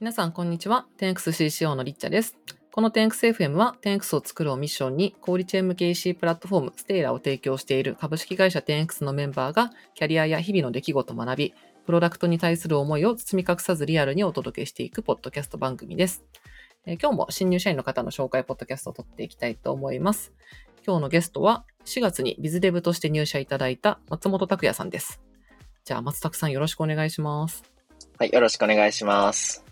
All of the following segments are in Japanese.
皆さん、こんにちは。10XCCO のリッチャです。この 10XFM は 10X を作るをミッションに、小売チェーン向け EC プラットフォーム、ステイラーを提供している株式会社 10X のメンバーが、キャリアや日々の出来事を学び、プロダクトに対する思いを包み隠さずリアルにお届けしていくポッドキャスト番組です。え今日も新入社員の方の紹介ポッドキャストを撮っていきたいと思います。今日のゲストは、4月にビズデブとして入社いただいた松本拓也さんです。じゃあ、松拓さんよろしくお願いします。はい、よろしくお願いします。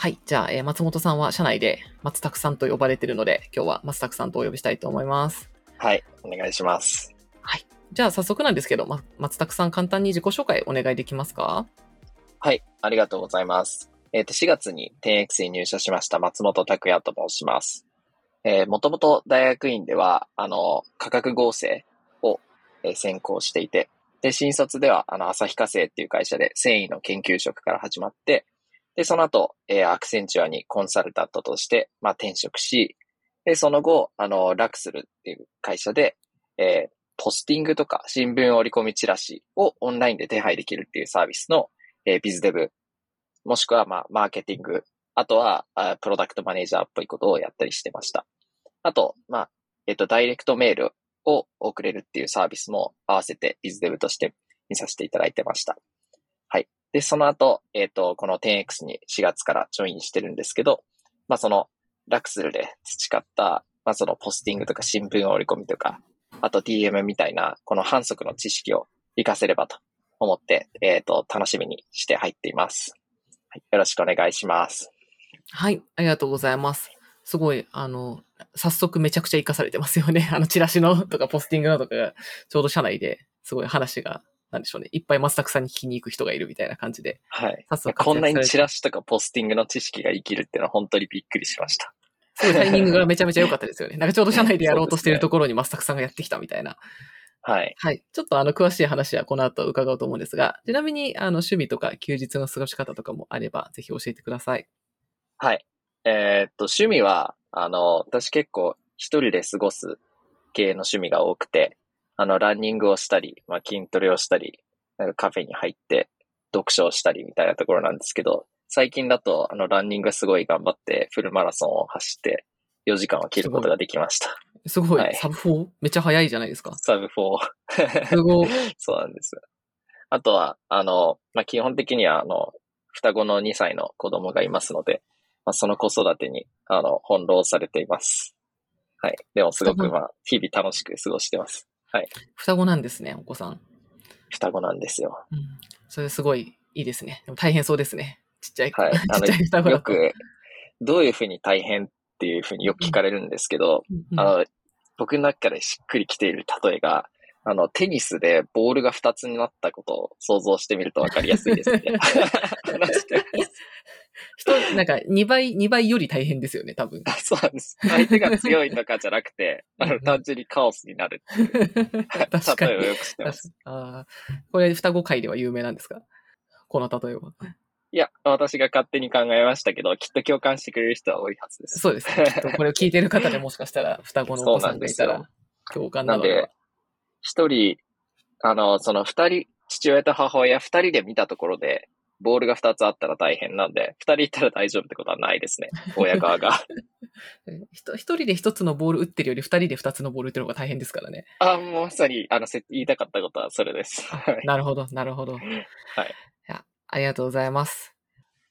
はい。じゃあ、えー松本さんは社内で松拓さんと呼ばれているので、今日は松拓さんとお呼びしたいと思います。はい、お願いします。じゃあ、早速なんですけど、ま、松拓さん簡単に自己紹介お願いできますか？はい、ありがとうございます。えっ、と、4月に 10X に入社しました松本拓也と申します。えー、もともと大学院では、あの、価格合成を、えー専攻していて、で、新卒では、あの、旭化成っていう会社で繊維の研究職から始まって、で、その後、えーアクセンチュアにコンサルタントとして、まあ、転職し、で、その後、あの、ラクスルっていう会社で、えーポスティングとか新聞折り込みチラシをオンラインで手配できるっていうサービスの、えービズデブ、もしくは、まあ、マーケティング、あとは、あプロダクトマネージャーっぽいことをやったりしてました。あと、まあ、えっ、と、ダイレクトメールを送れるっていうサービスも合わせてビズデブとして見させていただいてました。はい。で、その後、えっ、と、この 10X に4月からジョインしてるんですけど、まあ、その、ラクスルで培った、まあ、そのポスティングとか新聞折り込みとか、あと DM みたいな、この反則の知識を活かせればと思って、えっ、と、楽しみにして入っています。はい。よろしくお願いします。はい。ありがとうございます。すごい、あの、早速めちゃくちゃ活かされてますよね。あの、チラシのとかポスティングのとかが、ちょうど社内ですごい話が、なんでしょうね。いっぱい松拓さんに聞きに行く人がいるみたいな感じで。はい。こんなにチラシとかポスティングの知識が生きるっていうのは本当にびっくりしました。すごいタイミングがめちゃめちゃ良かったですよね。なんかちょうど社内でやろうとしているところに松拓さんがやってきたみたいな。はい。はい。ちょっとあの、詳しい話はこの後伺おうと思うんですが、ちなみに、あの、趣味とか休日の過ごし方とかもあれば、ぜひ教えてください。はい。えーっと、趣味は、あの、私結構一人で過ごす系の趣味が多くて、あの、ランニングをしたり、まあ、筋トレをしたり、なんかカフェに入って読書をしたりみたいなところなんですけど、最近だと、あの、ランニングすごい頑張ってフルマラソンを走って4時間を切ることができました。すごい、はいサブ 4? めっちゃ早いじゃないですか。サブ4。すごい。そうなんです。あとは、あの、まあ、基本的には、あの、双子の2歳の子供がいますので、まあ、その子育てに、あの、翻弄されています。はい。でもすごく、まあ、日々楽しく過ごしてます。双子なんですね、お子さん。双子なんですよ。うん。それすごいいいですね。でも大変そうですね。ちっちゃい子。はい。ちっちゃい双子。よく、どういうふうに大変っていうふうによく聞かれるんですけど、うんうんあの、僕の中からしっくりきている例えが、あの、テニスでボールが2つになったことを想像してみると分かりやすいですね。人、なんか2倍、2倍より大変ですよね、多分。あそうなんです。相手が強いとかじゃなくて、あの、単純にカオスになる。確かに。例えをよく知ってます。あーこれ双子界では有名なんですか？この例えは。いや、私が勝手に考えましたけど、きっと共感してくれる人は多いはずです。そうですね。きっとこれを聞いてる方でもしかしたら 双子のお子さんがいたら共感なのではなんで。一人、あの、その二人、父親と母親二人で見たところで、ボールが二つあったら大変なんで、二人いたら大丈夫ってことはないですね。親側が。ひと一人で一つのボール打ってるより二人で二つのボール打ってる方が大変ですからね。あ、もうまさに、あの、せ言いたかったことはそれです。はい。なるほど、なるほど。はいや、ありがとうございます。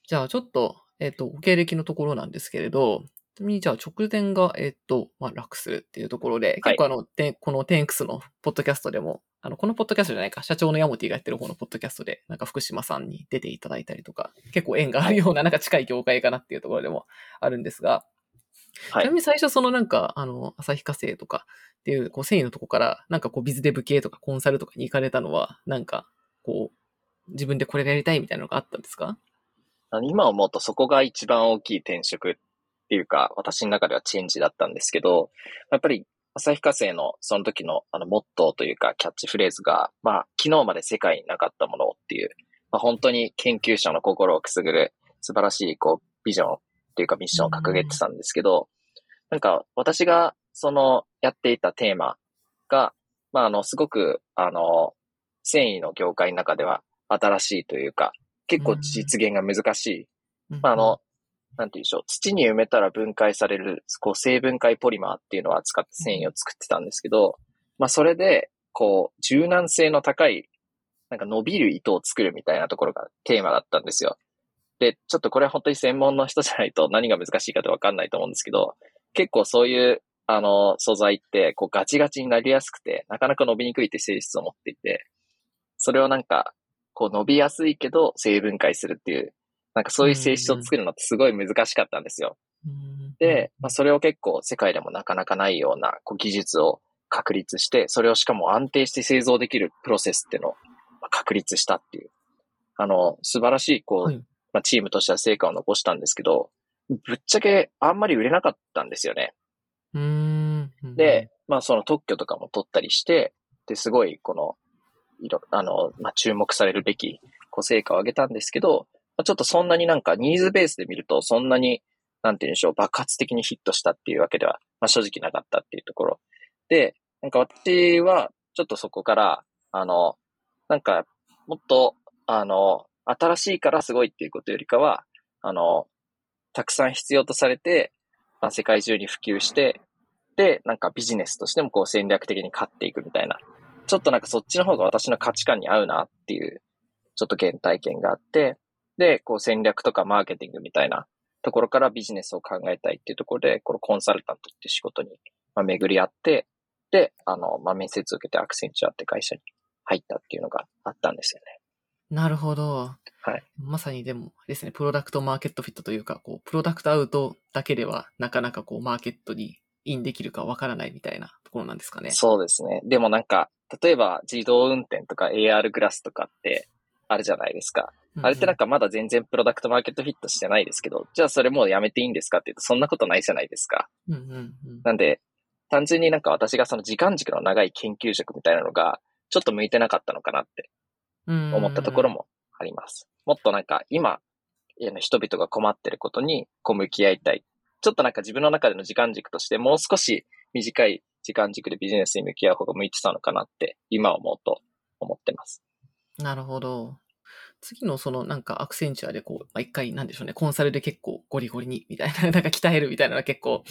じゃあ、ちょっと、えっ、と、ご経歴のところなんですけれど、ちなみに、じゃあ、直前が、えっ、と、まあ、楽するっていうところで、はい。結構あの、てこの 10X のポッドキャストでも、あの、このポッドキャストじゃないか、社長のヤモティがやってる方のポッドキャストで、なんか福島さんに出ていただいたりとか、結構縁があるような、なんか近い業界かなっていうところでもあるんですが、はい。ちなみに最初そのなんか、あの、旭化成とかっていう、こう、繊維のとこから、なんかこう、ビズデブ系とかコンサルとかに行かれたのは、なんか、こう、自分でこれがやりたいみたいなのがあったんですか？今思うとそこが一番大きい転職っていうか、私の中ではチェンジだったんですけど、やっぱり旭化成のその時のあのモットーというかキャッチフレーズが、まあ昨日まで世界になかったものをっていう、まあ、本当に研究者の心をくすぐる素晴らしいこうビジョンっていうかミッションを掲げてたんですけど、なんか私がそのやっていたテーマが、まああのすごくあの繊維の業界の中では新しいというか、結構実現が難しい。まあ、あの、なんて言うでしょう、土に埋めたら分解される、こう、生分解ポリマーっていうのを扱って繊維を作ってたんですけど、まあ、それで、こう、柔軟性の高い、なんか伸びる糸を作るみたいなところがテーマだったんですよ。で、ちょっとこれは本当に専門の人じゃないと何が難しいかってわかんないと思うんですけど、結構そういう、あの、素材って、こう、ガチガチになりやすくて、なかなか伸びにくいって性質を持っていて、それをなんか、こう、伸びやすいけど、成分解するっていう、なんかそういう性質を作るのってすごい難しかったんですよ。で、まあ、それを結構世界でもなかなかないようなこう技術を確立して、それをしかも安定して製造できるプロセスっていうのを確立したっていう、あの、素晴らしい、こう、はい、まあ、チームとしては成果を残したんですけど、ぶっちゃけあんまり売れなかったんですよね。で、まあその特許とかも取ったりして、で、すごいこの、いろ、あの、まあ注目されるべき、こう成果を上げたんですけど、まあ、ちょっとそんなになんかニーズベースで見ると、そんなに、なんて言うんでしょう、爆発的にヒットしたっていうわけでは、まあ正直なかったっていうところ。で、なんか私は、ちょっとそこから、あの、なんか、もっと、あの、新しいからすごいっていうことよりかは、あの、たくさん必要とされて、まあ、世界中に普及して、で、なんかビジネスとしてもこう戦略的に勝っていくみたいな。ちょっとなんかそっちの方が私の価値観に合うなっていう、ちょっと原体験があって、で、こう戦略とかマーケティングみたいなところからビジネスを考えたいっていうところで、このコンサルタントっていう仕事に、まあ、巡り合って、で、あの、まあ、面接を受けてアクセンチュアって会社に入ったっていうのがあったんですよね。なるほど。はい。まさにでもですね、プロダクトマーケットフィットというか、こう、プロダクトアウトだけでは、なかなかこう、マーケットにインできるかわからないみたいなところなんですかね。そうですね。でもなんか、例えば自動運転とか AR グラスとかってあるじゃないですか。あれってなんかまだ全然プロダクトマーケットフィットしてないですけど、じゃあそれもうやめていいんですかって言うとそんなことないじゃないですか。うんうんうん、なんで、単純になんか私がその時間軸の長い研究職みたいなのが、ちょっと向いてなかったのかなって思ったところもあります。もっとなんか今、人々が困ってることにこう向き合いたい。ちょっとなんか自分の中での時間軸としてもう少し短い時間軸でビジネスに向き合う方が向いてたのかなって今思うと思ってます。なるほど。次のそのなんかアクセンチュアでこう、まあ、一回なんでしょうね、コンサルで結構ゴリゴリにみたいな、なんか鍛えるみたいなのが結構、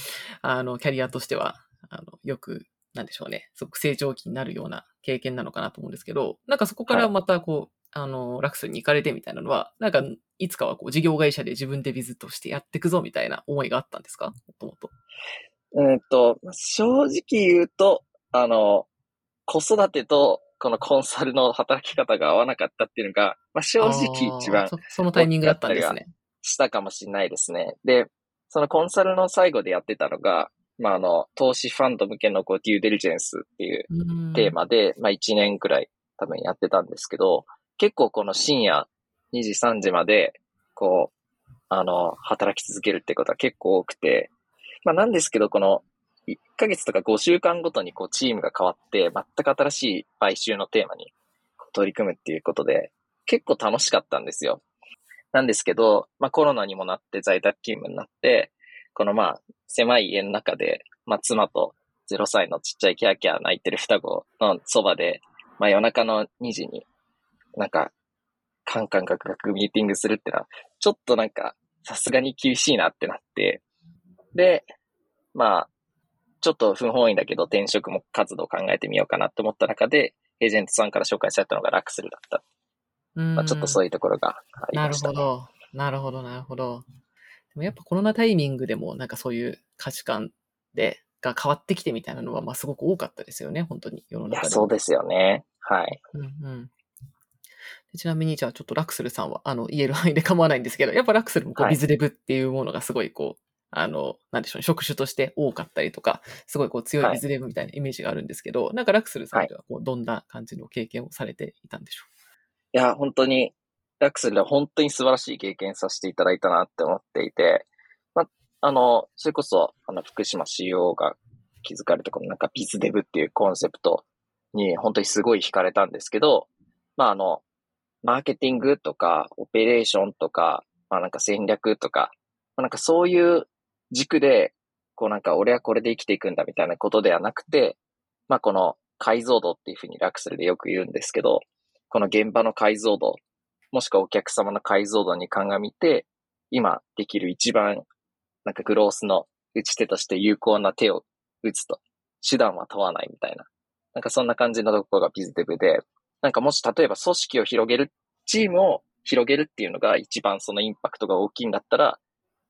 あの、キャリアとしては、あの、よく、なんでしょうね、すごく成長期になるような経験なのかなと思うんですけど、なんかそこからまたこう、あの、ラクスに行かれてみたいなのは、なんか、いつかはこう、事業会社で自分でビズとしてやっていくぞみたいな思いがあったんですか？もともと。えっと、正直言うと、あの、子育てとこのコンサルの働き方が合わなかったっていうのが、まあ、正直一番そ。そのタイミングだったんですね。したかもしれないですね。で、そのコンサルの最後でやってたのが、まあ、あの、投資ファンド向けのこうデューデリジェンスっていうテーマで、まあ、1年くらい多分やってたんですけど、結構この深夜2時3時まで、こう、あの、働き続けるってことは結構多くて、まあなんですけど、この1ヶ月とか5週間ごとにこうチームが変わって、全く新しい買収のテーマに取り組むっていうことで、結構楽しかったんですよ。なんですけど、まあコロナにもなって在宅勤務になって、このまあ狭い家の中で、まあ妻と0歳のちっちゃいキャーキャー泣いてる双子のそばで、まあ夜中の2時になんか、カンカンカクカクミーティングするってのは、ちょっとなんか、さすがに厳しいなってなって、で、まあ、ちょっと不本意だけど転職も活動を考えてみようかなって思った中で、エージェントさんから紹介されたのがラクスルだった。まあ、ちょっとそういうところがありました、ね、なるほど。なるほど、なるほど。でもやっぱコロナタイミングでもなんかそういう価値観で、が変わってきてみたいなのは、まあすごく多かったですよね、本当に世の中で。いや、そうですよね。はい。うんうん。ちなみに、じゃあちょっとラクスルさんは、あの、言える範囲で構わないんですけど、やっぱラクスルもこう、ビズデブっていうものがすごいこう、あの、なんでしょうね、職種として多かったりとか、すごいこう強いビズデブみたいなイメージがあるんですけど、はい、なんかラクスルさんではこう、どんな感じの経験をされていたんでしょう？いや、本当に、ラクスルは本当に素晴らしい経験させていただいたなって思っていて、ま、あの、それこそ、あの、福島 CEO が気づかれたこのなんかビズデブっていうコンセプトに本当にすごい惹かれたんですけど、まあ、あの、マーケティングとか、オペレーションとか、まあなんか戦略とか、まあ、なんかそういう軸で、こうなんか俺はこれで生きていくんだみたいなことではなくて、まあこの解像度っていうふうにラクスルでよく言うんですけど、この現場の解像度、もしくはお客様の解像度に鑑みて、今できる一番、なんかグロースの打ち手として有効な手を打つと。手段は問わないみたいな。なんかそんな感じのところがビズデブで、なんかもし例えば組織を広げる、チームを広げるっていうのが一番そのインパクトが大きいんだったら、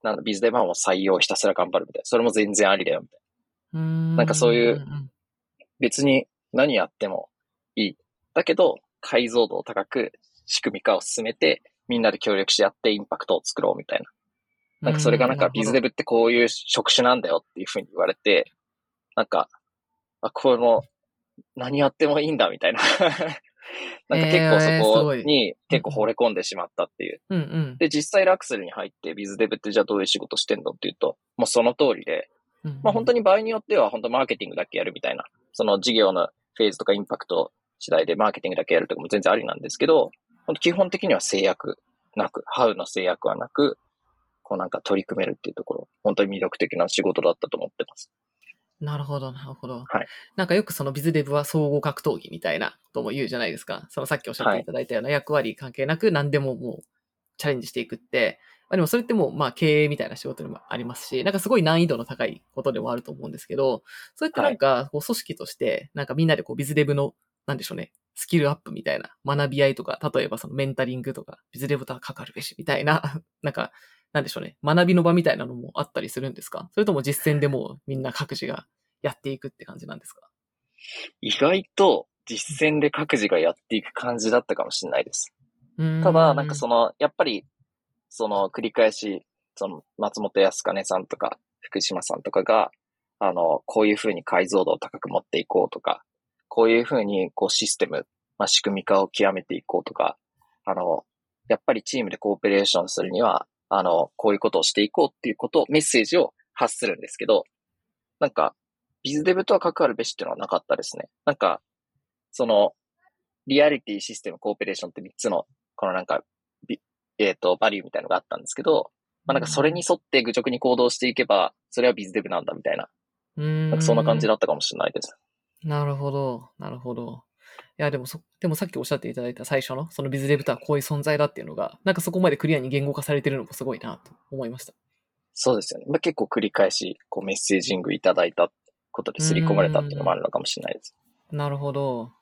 なんだ、ビズデバンを採用ひたすら頑張るみたいな。それも全然ありだよみたいうーんなんかそういううん別に何やってもいい。だけど、解像度を高く仕組み化を進めて、みんなで協力し合ってインパクトを作ろうみたいな。なんかそれがなんかビズデブってこういう職種なんだよっていうふうに言われて、なんか、あ、この、何やってもいいんだみたいな。なんか結構そこに結構惚れ込んでしまったっていう。うんうんで、実際ラクスルに入ってビズデブってじゃあどういう仕事してんのっていうと、もうその通りで、うん。まあ本当に。に場合によっては本当マーケティングだけやるみたいな、その事業のフェーズとかインパクト次第でマーケティングだけやるとかも全然ありなんですけど、本当基本的には制約なく、ハウの制約はなく、こうなんか取り組めるっていうところ、本当に魅力的な仕事だったと思ってます。なるほど、なるほど。はい。なんかよくそのビズデブは総合格闘技みたいなことも言うじゃないですか。そのさっきおっしゃっていただいたような役割関係なく何でももうチャレンジしていくって、まあでもそれってもうまあ経営みたいな仕事でもありますし、なんかすごい難易度の高いことでもあると思うんですけど、そうやってなんかこう組織として、なんかみんなでこうビズデブの、なんでしょうね、スキルアップみたいな学び合いとか、例えばそのメンタリングとか、ビズデブとはかかるべしみたいな、なんか、なんでしょうね、学びの場みたいなのもあったりするんですか？それとも実践でもうみんな各自がやっていくって感じなんですか？意外と実践で各自がやっていく感じだったかもしれないです。たただ、なんかその、やっぱり、その繰り返し、その松本康金さんとか福島さんとかが、あの、こういうふうに解像度を高く持っていこうとか、こういうふうにこうシステム、まあ、仕組み化を極めていこうとか、あの、やっぱりチームでコーペレーションするには、あの、こういうことをしていこうっていうことを、メッセージを発するんですけど、なんか、ビズデブとは関わるべしっていうのはなかったですね。なんか、その、リアリティ、システム、コーペレーションって3つの、このなんか、ビえっ、と、バリューみたいなのがあったんですけど、まあなんかそれに沿って愚直に行動していけば、それはビズデブなんだみたいな、うんなんかそんな感じだったかもしれないです。なるほど、なるほど。いや、でもそ、でもさっきおっしゃっていただいた最初の、そのビズデブとはこういう存在だっていうのが、なんかそこまでクリアに言語化されてるのもすごいなと思いました。そうですよね。まあ、結構繰り返し、こうメッセージングいただいたことで刷り込まれたっていうのもあるのかもしれないです。なるほど。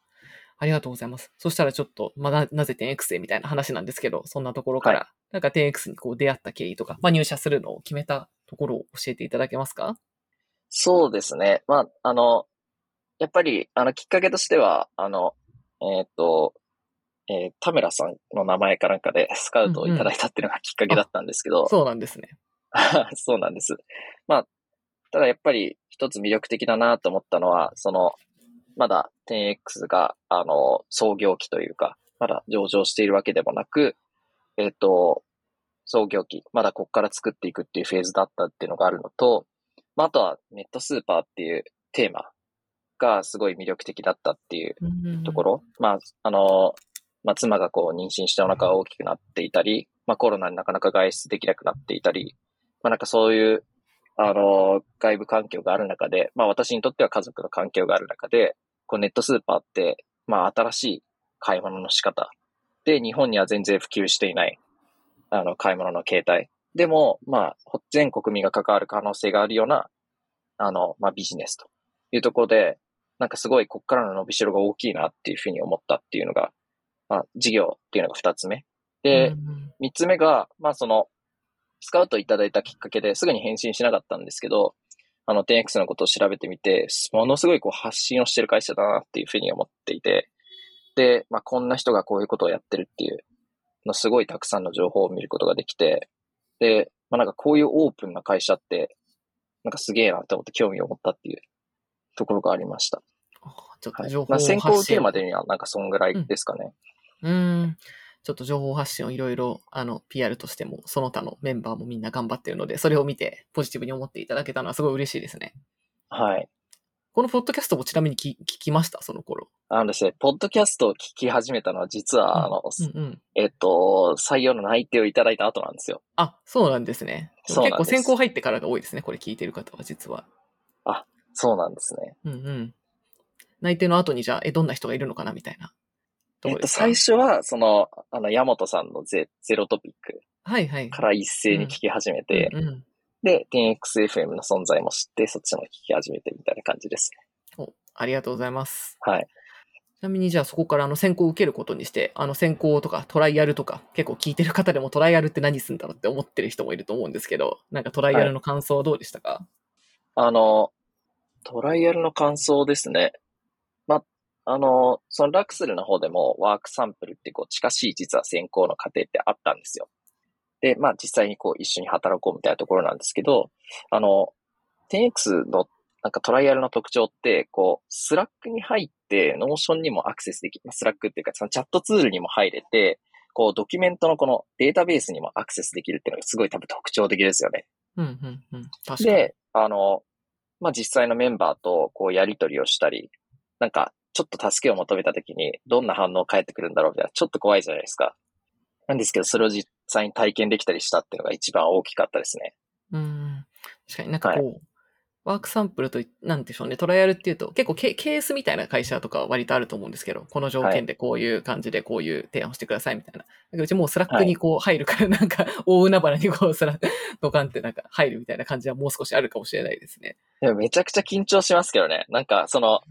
ありがとうございます。そしたらちょっと、まあ、ななぜ 10X へみたいな話なんですけど、そんなところから、はなんか 10X にこう出会った経緯とか、まあ、入社するのを決めたところを教えていただけますか？そうですね。まあ、あの、やっぱり、あの、きっかけとしては、あの、えっ、と、えー田村さんの名前かなんかでスカウトをいただいたっていうのがきっかけだったんですけど、そうなんですね。そうなんです。まあ、ただやっぱり一つ魅力的だなと思ったのは、その、まだ 10X が、あの、創業期というか、まだ上場しているわけでもなく、えっ、と、創業期、まだここから作っていくっていうフェーズだったっていうのがあるのと、まあ、あとはネットスーパーっていうテーマがすごい魅力的だったっていうところ、まあ、あの、まあ、妻がこう妊娠してお腹が大きくなっていたり、まあ、コロナになかなか外出できなくなっていたり、まあ、なんかそういう、あの、外部環境がある中で、まあ、私にとっては家族の環境がある中で、こうネットスーパーって、まあ、新しい買い物の仕方で、日本には全然普及していない、あの、買い物の形態。でも、まあ、ほ全国民が関わる可能性があるような、あの、まあ、ビジネスというところで、なんかすごいこっからの伸びしろが大きいなっていうふうに思ったっていうのが、まあ、事業っていうのが二つ目。で、三つ目が、まあその、スカウトいただいたきっかけですぐに返信しなかったんですけど、あの 10X のことを調べてみて、ものすごいこう発信をしてる会社だなっていうふうに思っていて、で、まあこんな人がこういうことをやってるっていうのすごいたくさんの情報を見ることができて、で、まあなんかこういうオープンな会社って、なんかすげえなって思って興味を持ったっていうところがありました。ちょっはい。と情報まあ先行を受けるまで。でにはなんかそんぐらいですかね。うん。ちょっと情報発信をいろいろ、あの、PR としても、その他のメンバーもみんな頑張ってるので、それを見て、ポジティブに思っていただけたのはすごい嬉しいですね。はい。このポッドキャストもちなみに聞聞きました、その頃。あのですね、ポッドキャストを聞き始めたのは実は、あの、うんうん。えっと、採用の内定をいただいた後なんですよ。あ、そうなんですね。結構先行入ってからが多いですね、これ聞いてる方は、実は。そうなんですね。うんうん。内定の後にじゃあ、え、どんな人がいるのかな、みたいな。どえっと、最初は、その、あの、山本さんのゼゼロトピックはいはい。から一斉に聞き始めて、うんうんで、10XFM の存在も知って、そっちの聞き始めてみたいな感じですね。おありがとうございます。はい。ちなみにじゃあそこからあの選考を受けることにして、あの選考とかトライアルとか結構聞いてる方でもトライアルって何するんだろうって思ってる人もいると思うんですけど、なんかトライアルの感想はどうでしたか、あの、トライアルの感想ですね。ま、あの、そのラクスルの方でもワークサンプルってこう近しい実は選考の過程ってあったんですよ。で、まあ実際にこう一緒に働こうみたいなところなんですけど、あの、10X のなんかトライアルの特徴って、こう、 Slackに入って、 Notionにもアクセスできる。 Slackっていうか、そのチャットツールにも入れて、こう、ドキュメントのこのデータベースにもアクセスできるっていうのがすごい多分特徴的ですよね。うん、うん、うん。確かに。で、あの、まあ、実際のメンバーとこうやり取りをしたり、なんか、ちょっと助けを求めたときに、どんな反応返ってくるんだろうみたいな、ちょっと怖いじゃないですか。なんですけど、それを実際に体験できたりしたっていうのが一番大きかったですね。うん。確かになんかこう、ワークサンプルとい、なんでしょうね、トライアルっていうと、結構ケケースみたいな会社とかは割とあると思うんですけど、この条件でこういう感じでこういう提案をしてくださいみたいな。だけどうちもう Slackにこう入るから、なんか 大海原にこう Slack、ドカンってなんか入るみたいな感じはもう少しあるかもしれないですね。でもめちゃくちゃ緊張しますけどね。なんか、その、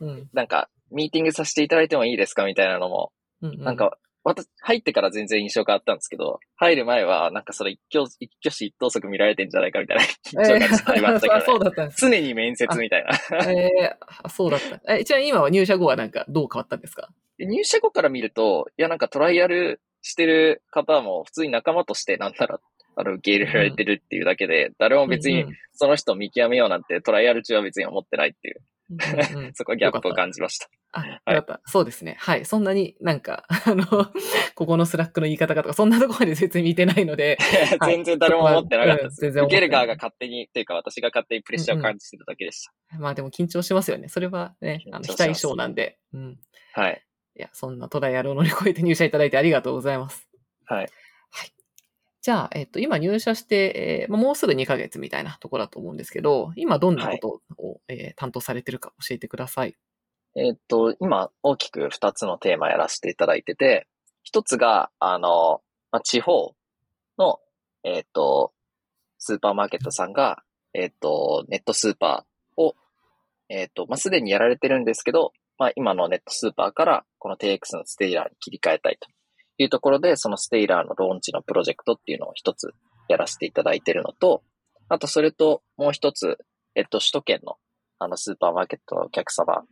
うん。なんか、ミーティングさせていただいてもいいですかみたいなのも、うん、うん。なんか、私、入ってから全然印象変わったんですけど、入る前は、なんかそれ一挙、一挙手一投足見られてんじゃないかみたいな緊張感ありましたけど。常に面接みたいな。えー、あそうだった。え、ちなみに今は入社後はなんかどう変わったんですか？で入社後から見ると、いや、なんかトライアルしてる方も普通に仲間としてなんなら、あの、受け入れられてるっていうだけで、誰も別にうんその人を見極めようなんてトライアル中は別に思ってないっていう、うんうんうん そこはギャップを感じました。あ、よかった。そうですね。はい。そんなになんか、あの、ここの Slackの言い方がとか、そんなところまで説明見てないので、はい全然誰も思ってなかったです。うん全然受ける側が勝手に、っていうか私が勝手にプレッシャーを感じてただけでした。まあでも緊張しますよね。それはね、あの、非対称なんで。うん。はい。いや、そんなトライアルを乗り越えて入社いただいてありがとうございます。はい。じゃあ、えっと、今入社して、えーもうすぐ2ヶ月みたいなところだと思うんですけど、今どんなことを、えー担当されてるか教えてください。えっと、今大きく2つのテーマやらせていただいてて、一つが、あの、まあ、地方の、えっと、スーパーマーケットさんが、えっと、ネットスーパーを、えっと、まあ、すでにやられてるんですけど、まあ、今のネットスーパーから、この TX のステイラーに切り替えたいというところで、その Stailer のローンチのプロジェクトっていうのを一つやらせていただいてるのと、あとそれともう一つ、えっと、首都圏のあのスーパーマーケットのお客様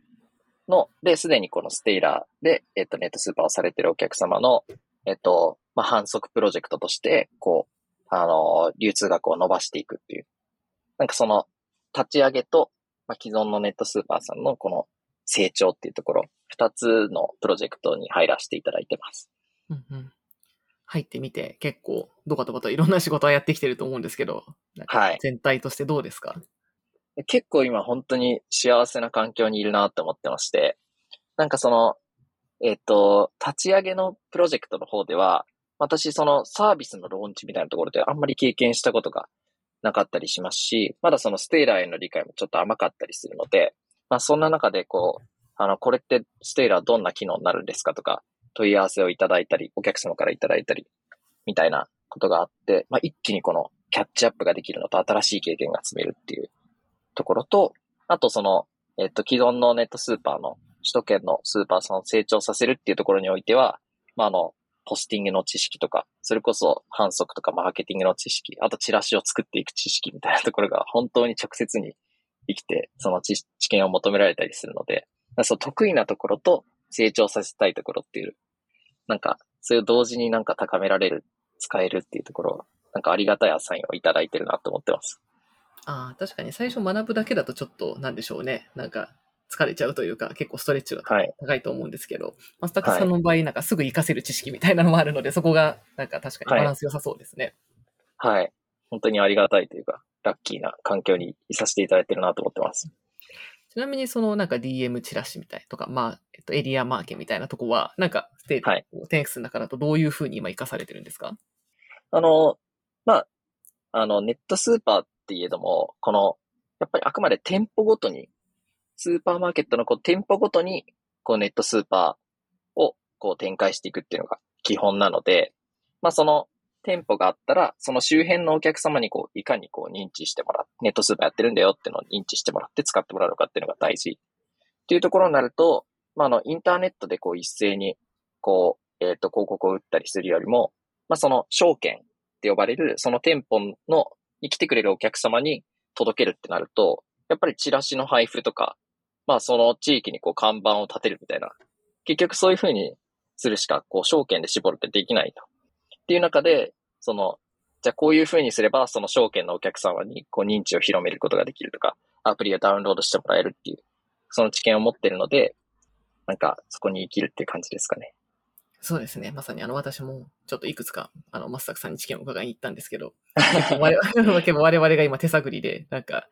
の、で、すでにこの Stailer で、えっと、ネットスーパーをされてるお客様の、えっと、まあ、反則プロジェクトとして、こう、あの、流通額を伸ばしていくっていう。なんかその、立ち上げと、まあ、既存のネットスーパーさんのこの成長っていうところ、二つのプロジェクトに入らせていただいてます。うんうん。入ってみて、結構、ドカドカといろんな仕事はやってきてると思うんですけど、はい。全体としてどうですか？結構今本当に幸せな環境にいるなって思ってまして、なんかその、えっ、と、立ち上げのプロジェクトの方では、私そのサービスのローンチみたいなところであんまり経験したことがなかったりしますし、まだそのステイラーへの理解もちょっと甘かったりするので、まあそんな中でこう、あの、これってステイラーどんな機能になるんですかとか、問い合わせをいただいたり、お客様からいただいたり、みたいなことがあって、まあ一気にこのキャッチアップができるのと新しい経験が積めるっていうところと、あとその、えっと、既存のネットスーパーの、首都圏のスーパーさんを成長させるっていうところにおいては、まあ、あの、ポスティングの知識とか、それこそ反則とかマーケティングの知識、あとチラシを作っていく知識みたいなところが本当に直接に生きて、その知知見を求められたりするので、そう得意なところと成長させたいところっていう、なんか、それを同時になんか高められる、使えるっていうところは、なんかありがたいアサインをいただいてるなと思ってます。ああ、確かに最初学ぶだけだとちょっと、なんでしょうね。なんか、疲れちゃうというか、結構ストレッチがはい。高いと思うんですけど、マスタクさんの場合、なんかすぐ活かせる知識みたいなのもあるので、そこが、なんか確かにバランス良さそうですね。はい。本当にありがたいというか、ラッキーな環境にいさせていただいてるなと思ってます。ちなみに、そのなんか DM チラシみたいとか、まあ、えっと、エリアマーケみたいなとこは、なんか、ステーはい。テンクスの中だとどういうふうに今活かされてるんですか？あの、まあ、あの、ネットスーパーって言えども、この、やっぱりあくまで店舗ごとに、スーパーマーケットのこう店舗ごとに、こうネットスーパーをこう展開していくっていうのが基本なので、まあその店舗があったら、その周辺のお客様にこう、いかにこう認知してもらって、ネットスーパーやってるんだよっていうのを認知してもらって使ってもらうのかっていうのが大事。っていうところになると、まあ、あの、インターネットでこう一斉に、こう、えっ、ー、と、広告を打ったりするよりも、まあ、その証券って呼ばれる、その店舗の、に来てくれるお客様に届けるってなると、やっぱりチラシの配布とか、まあ、その地域にこう看板を立てるみたいな。結局そういうふうにするしか、こう、証券で絞るってできないと。っていう中で、その、じゃあこういうふうにすれば、その証券のお客様にこう認知を広めることができるとか、アプリをダウンロードしてもらえるっていう、その知見を持ってるので、なんかそこに生きるっていう感じですかね。そうですね。まさにあの私もちょっといくつか、あの、マスタクさんに知見を伺いに行ったんですけど、我々結構我々が今手探りで、なんか、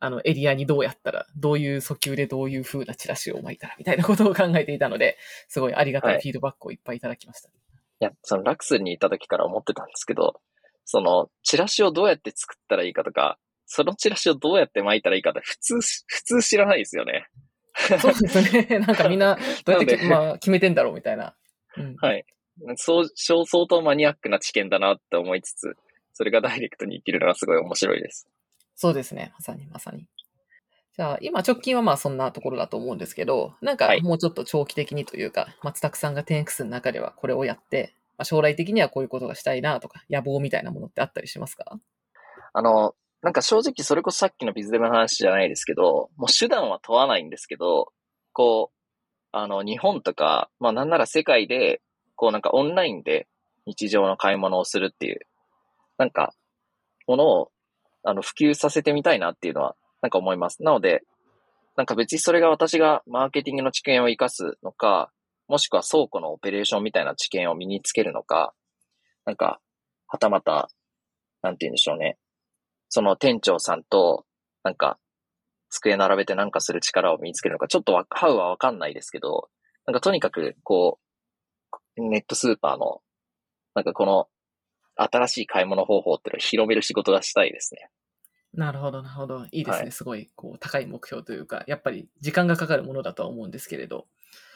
あの、エリアにどうやったら、どういう訴求でどういう風なチラシを巻いたら、みたいなことを考えていたので、すごいありがたいフィードバックをいっぱいいただきました。はいいや、そのラクスにいた時から思ってたんですけど、その、チラシをどうやって作ったらいいかとか、そのチラシをどうやって巻いたらいいかって普通、普通知らないですよね。そうですね。なんかみんな、どうやって まあ、決めてんだろうみたいな。うん、はい。そう、相当マニアックな知見だなって思いつつ、それがダイレクトに生きるのがすごい面白いです。そうですね。まさにまさに。じゃあ、今直近はまあそんなところだと思うんですけど、なんかもうちょっと長期的にというか、はい、松田さんが 10X の中ではこれをやって、まあ、将来的にはこういうことがしたいなとか、野望みたいなものってあったりしますか？あの、なんか正直それこそさっきのビズデブの話じゃないですけど、もう手段は問わないんですけど、こう、あの、日本とか、まあなんなら世界で、こうなんかオンラインで日常の買い物をするっていう、なんか、ものを、あの、普及させてみたいなっていうのはなんか思います。なので、なんか別にそれが私がマーケティングの知見を活かすのか、もしくは倉庫のオペレーションみたいな知見を身につけるのか、なんか、はたまた、なんて言うんでしょうね。その店長さんと、なんか、机並べてなんかする力を身につけるのか、ちょっとハウはわかんないですけど、なんかとにかく、こう、ネットスーパーの、なんかこの、新しい買い物方法っていうのを広める仕事がしたいですね。なるほど、なるほど。いいですね。はい、すごい、こう、高い目標というか、やっぱり時間がかかるものだとは思うんですけれど、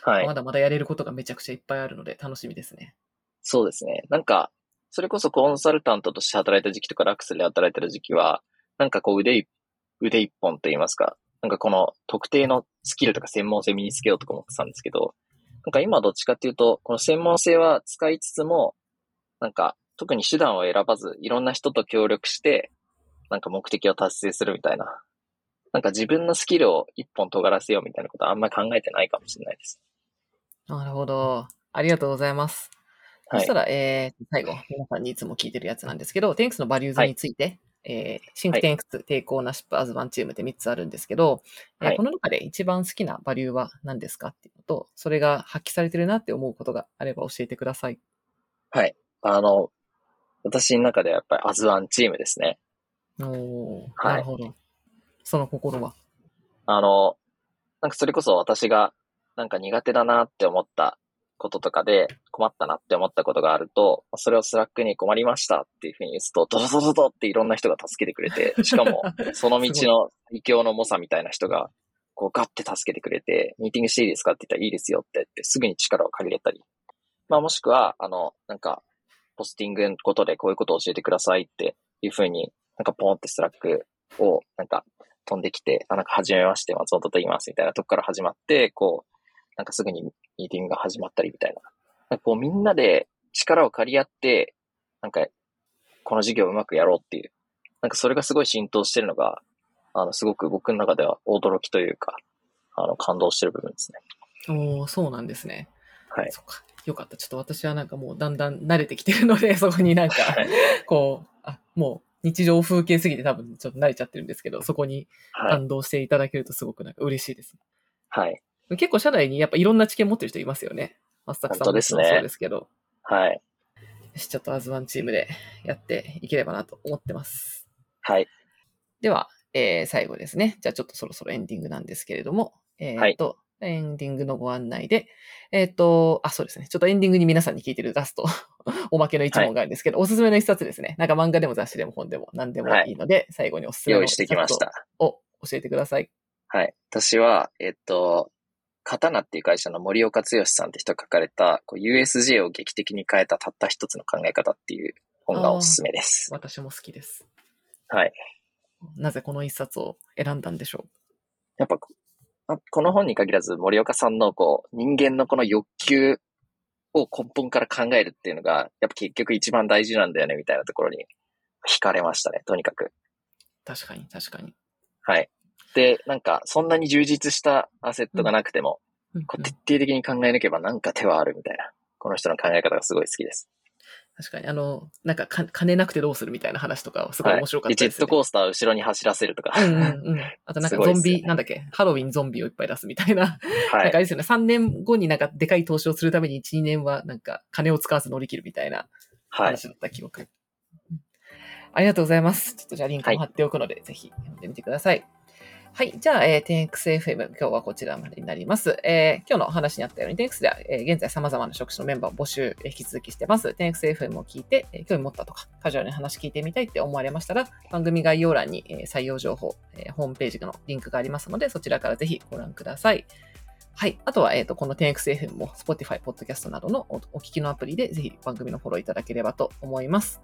はい。まだまだやれることがめちゃくちゃいっぱいあるので、楽しみですね。そうですね。なんか、それこそコンサルタントとして働いた時期とか、ラックスで働いてる時期は、なんかこう腕、腕一本と言いますか、なんかこの特定のスキルとか専門性身につけようとか思ってたんですけど、なんか今どっちかっていうと、この専門性は使いつつも、なんか特に手段を選ばず、いろんな人と協力して、なんか目的を達成するみたいな。なんか自分のスキルを一本尖らせようみたいなことはあんまり考えてないかもしれないです。なるほど。ありがとうございます。はい、そしたら、えー、最後、皆さんにいつも聞いてるやつなんですけど、10X の Values について、はい、えー、 Think 10X、Take Ownership、As One Team って3つあるんですけど、はい、えー、この中で一番好きなバリューは何ですかっていうのと、それが発揮されてるなって思うことがあれば教えてください。はい。あの、私の中ではやっぱり As One Team ですね。おなるほど。その心はあの、なんかそれこそ私がなんか苦手だなって思ったこととかで困ったなって思ったことがあると、それを Slack に困りましたっていうふうに言うと、ドドドドドっていろんな人が助けてくれて、しかもその道の一級の猛者みたいな人が、こうガッて助けてくれて、ミーティングしていいですかって言ったらいいですよって言って、すぐに力を借りれたり。まあもしくは、あの、なんか、ポスティングのことでこういうことを教えてくださいっていうふうになんかポンって Slack を、なんか飛んできて、あ、なんか始めまして、松本と言いますみたいなとこから始まって、こう、なんかすぐにミーティングが始まったりみたいな。なんかこうみんなで力を借り合って、なんか、この事業をうまくやろうっていう。なんかそれがすごい浸透してるのが、あの、すごく僕の中では驚きというか、あの、感動してる部分ですね。おそうなんですね。はい。そっか。よかった。ちょっと私はなんかもうだんだん慣れてきてるので、そこになんか、こう、あ、もう日常風景すぎて多分ちょっと慣れちゃってるんですけど、そこに感動していただけるとすごくなんか嬉しいです。はい。結構社内にやっぱいろんな知見持ってる人いますよね。マスタクさんもそうですけど。はい。よし、ちょっとアズワンチームでやっていければなと思ってます。はい。では、えー、最後ですね。じゃあちょっとそろそろエンディングなんですけれども、えっ、と、エンディングのご案内で、えっ、ー、と、あ、そうですね。ちょっとエンディングに皆さんに聞いてるラスト、おまけの一問があるんですけど、はい、おすすめの一冊ですね。なんか漫画でも雑誌でも本でも何でもいいので、はい、最後におすすめの一冊を教えてください。はい。私は、えっ、と、刀っていう会社の森岡剛さんって人が書かれた、USJ を劇的に変えたたった一つの考え方っていう本がおすすめです。私も好きです。はい。なぜこの一冊を選んだんでしょやっぱ、あこの本に限らず森岡さんのこう、人間のこの欲求を根本から考えるっていうのが、やっぱ結局一番大事なんだよね、みたいなところに惹かれましたね、とにかく。う確かに、確かに。はい。で、なんか、そんなに充実したアセットがなくても、うんこう徹底的に考え抜けばなんか手はあるみたいな。この人の考え方がすごい好きです。確かに、あの、なんかか、金なくてどうするみたいな話とか、すごい面白かでジェッったです、ねトコースターを後ろに走らせるとか。うんうんうん。あとなんかゾンビ、なんだっけ、ハロウィンゾンビをいっぱい出すみたいな。はい。なんかあれですよね、3年後になんかでかい投資をするために1、2年はなんか金を使わず乗り切るみたいなはい。話だった記憶。ありがとうございます。ちょっとじゃあリンクも貼っておくので、ぜひ読んでみてください。はい。じゃあ、えー、10XFM、今日はこちらまでになります。えー今日の話にあったように、10X では、えー現在様々な職種のメンバーを募集、えー引き続きしてます。10XFM を聞いて、えー興味持ったとか、カジュアルに話聞いてみたいって思われましたら、番組概要欄に、えー採用情報、えーホームページのリンクがありますので、そちらからぜひご覧ください。はい。あとは、えっ、と、この 10XFM も Spotify、Podcast などのおお聞きのアプリでぜひ番組のフォローいただければと思います。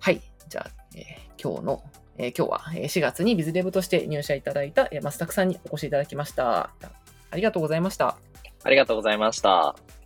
はい。じゃあ、えー今日の、えー今日はえ4月にビズデブとして入社いただいた、えー、増田さんにお越しいただきました。ありがとうございました。ありがとうございました。